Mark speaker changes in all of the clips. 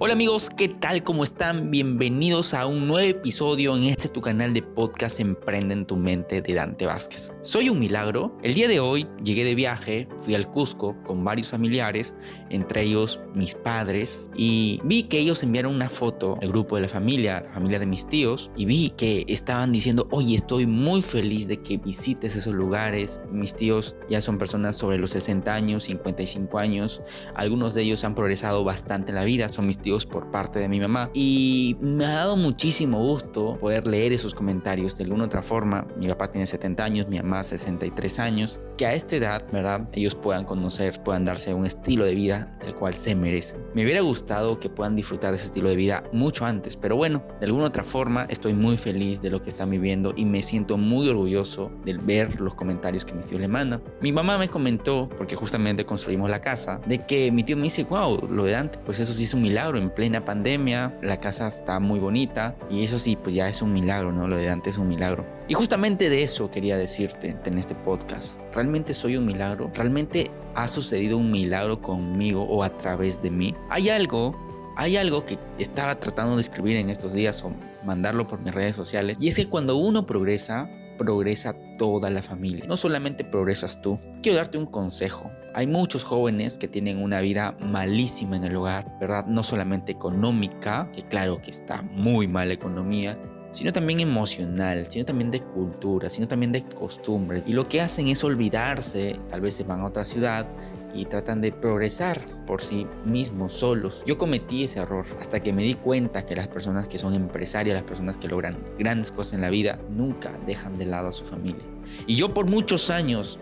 Speaker 1: Hola amigos, ¿qué tal? ¿Cómo están? Bienvenidos a un nuevo episodio en este tu canal de podcast Emprende en tu mente de Dante Vázquez. Soy un milagro. El día de hoy llegué de viaje, fui al Cusco con varios familiares, entre ellos mis padres, y vi que ellos enviaron una foto, el grupo de la familia, la familia de mis tíos, y vi que estaban diciendo, oye, estoy muy feliz de que visites esos lugares. Mis tíos ya son personas sobre los 60 años, 55 años, algunos de ellos han progresado bastante en la vida, son mis tíos por parte de mi mamá. Y me ha dado muchísimo gusto poder leer esos comentarios de alguna otra forma. Mi papá tiene 70 años, mi mamá 63 años. Que a esta edad, ¿verdad? Ellos puedan conocer, puedan darse un estilo de vida del cual se merecen. Me hubiera gustado que puedan disfrutar de ese estilo de vida mucho antes, pero bueno, de alguna otra forma estoy muy feliz de lo que están viviendo y me siento muy orgulloso de ver los comentarios que mi tío le manda. Mi mamá me comentó, porque justamente construimos la casa, de que mi tío me dice, wow, lo de Dante, pues eso sí es un milagro en plena pandemia, la casa está muy bonita y eso sí, pues ya es un milagro, ¿no? Lo de antes es un milagro. Y justamente de eso quería decirte en este podcast. ¿Realmente soy un milagro? ¿Realmente ha sucedido un milagro conmigo o a través de mí? Hay algo, hay algo que estaba tratando de escribir en estos días o mandarlo por mis redes sociales y es que cuando uno progresa, progresa toda la familia. No solamente progresas tú. Quiero darte un consejo. Hay muchos jóvenes que tienen una vida malísima en el hogar, ¿verdad? No solamente económica, que claro que está muy mal la economía, sino también emocional, sino también de cultura, sino también de costumbres. Y lo que hacen es olvidarse, tal vez se van a otra ciudad y tratan de progresar por sí mismos, solos. Yo cometí ese error hasta que me di cuenta que las personas que son empresarias, las personas que logran grandes cosas en la vida, nunca dejan de lado a su familia. Y yo por muchos años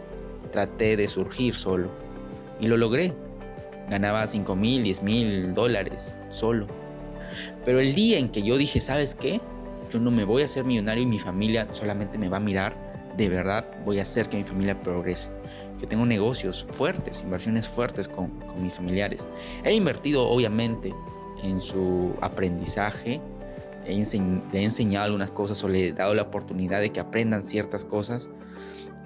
Speaker 1: traté de surgir solo y lo logré. Ganaba 5 mil, 10 mil dólares solo. Pero el día en que yo dije, ¿sabes qué? Yo no me voy a hacer millonario y mi familia solamente me va a mirar de verdad voy a hacer que mi familia progrese. Yo tengo negocios fuertes, inversiones fuertes con, con mis familiares. He invertido obviamente en su aprendizaje, le he enseñado algunas cosas o le he dado la oportunidad de que aprendan ciertas cosas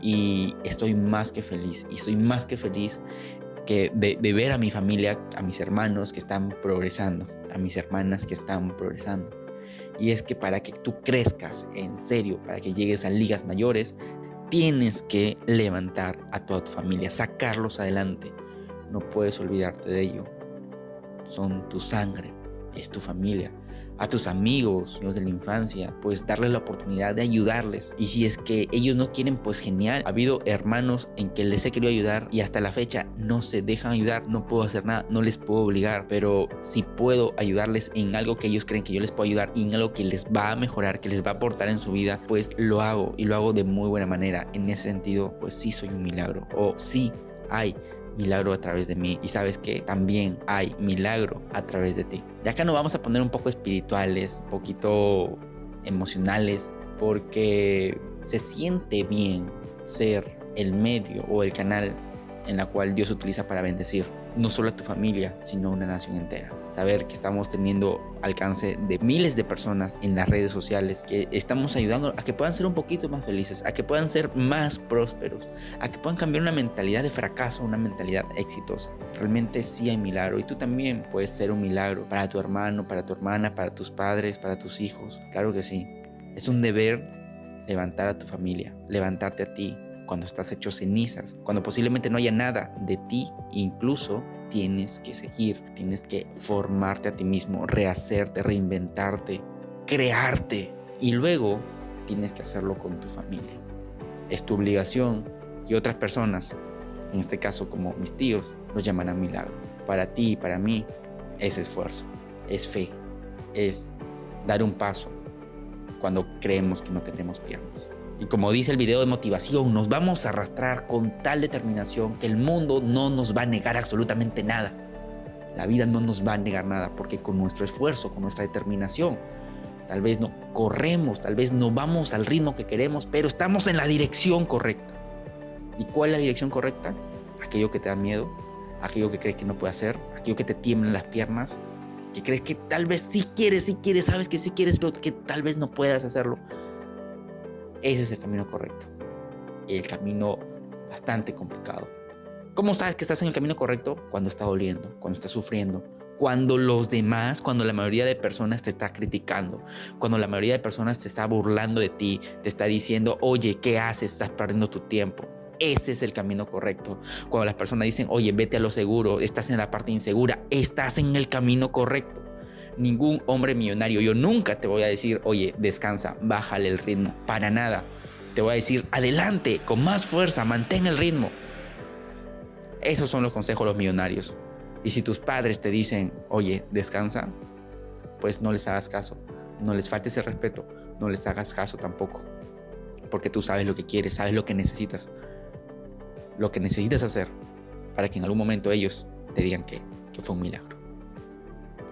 Speaker 1: y estoy más que feliz y estoy más que feliz que de ver a mi familia, a mis hermanos que están progresando, a mis hermanas que están progresando. Y es que para que tú crezcas en serio, para que llegues a ligas mayores, tienes que levantar a toda tu familia, sacarlos adelante. No puedes olvidarte de ello. Son tu sangre, es tu familia a tus amigos, de la infancia, pues darles la oportunidad de ayudarles. Y si es que ellos no quieren, pues genial. Ha habido hermanos en que les he querido ayudar y hasta la fecha no se dejan ayudar, no puedo hacer nada, no les puedo obligar, pero si puedo ayudarles en algo que ellos creen que yo les puedo ayudar y en algo que les va a mejorar, que les va a aportar en su vida, pues lo hago y lo hago de muy buena manera. En ese sentido, pues sí soy un milagro o sí hay milagro a través de mí y sabes que también hay milagro a través de ti. Ya acá nos vamos a poner un poco espirituales, un poquito emocionales, porque se siente bien ser el medio o el canal en la cual Dios utiliza para bendecir no solo a tu familia, sino a una nación entera. Saber que estamos teniendo alcance de miles de personas en las redes sociales, que estamos ayudando a que puedan ser un poquito más felices, a que puedan ser más prósperos, a que puedan cambiar una mentalidad de fracaso a una mentalidad exitosa. Realmente sí hay milagro y tú también puedes ser un milagro para tu hermano, para tu hermana, para tus padres, para tus hijos. Claro que sí. Es un deber levantar a tu familia, levantarte a ti, cuando estás hecho cenizas, cuando posiblemente no haya nada de ti, incluso tienes que seguir, tienes que formarte a ti mismo, rehacerte, reinventarte, crearte y luego tienes que hacerlo con tu familia. Es tu obligación y otras personas, en este caso como mis tíos, lo llamarán milagro. Para ti y para mí es esfuerzo, es fe, es dar un paso cuando creemos que no tenemos piernas. Y como dice el video de motivación, nos vamos a arrastrar con tal determinación que el mundo no nos va a negar absolutamente nada. La vida no nos va a negar nada porque con nuestro esfuerzo, con nuestra determinación, tal vez no corremos, tal vez no vamos al ritmo que queremos, pero estamos en la dirección correcta. ¿Y cuál es la dirección correcta? Aquello que te da miedo, aquello que crees que no puede hacer, aquello que te tiemblan las piernas, que crees que tal vez sí quieres, sí quieres, sabes que sí quieres, pero que tal vez no puedas hacerlo ese es el camino correcto. El camino bastante complicado. ¿Cómo sabes que estás en el camino correcto? Cuando está doliendo, cuando estás sufriendo, cuando los demás, cuando la mayoría de personas te está criticando, cuando la mayoría de personas te está burlando de ti, te está diciendo, oye, ¿qué haces? Estás perdiendo tu tiempo. Ese es el camino correcto. Cuando las personas dicen, oye, vete a lo seguro, estás en la parte insegura, estás en el camino correcto. Ningún hombre millonario, yo nunca te voy a decir, oye, descansa, bájale el ritmo, para nada. Te voy a decir, adelante, con más fuerza, mantén el ritmo. Esos son los consejos de los millonarios. Y si tus padres te dicen, oye, descansa, pues no les hagas caso. No les faltes el respeto, no les hagas caso tampoco. Porque tú sabes lo que quieres, sabes lo que necesitas. Lo que necesitas hacer para que en algún momento ellos te digan que, que fue un milagro.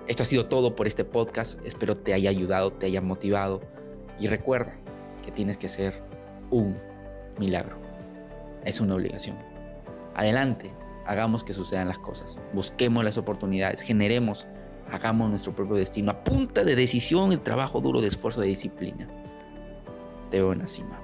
Speaker 1: Esto ha sido todo por este podcast. Espero te haya ayudado, te haya motivado. Y recuerda que tienes que ser un milagro. Es una obligación. Adelante, hagamos que sucedan las cosas, busquemos las oportunidades, generemos, hagamos nuestro propio destino a punta de decisión, el trabajo duro, de esfuerzo, de disciplina. Te veo en la cima.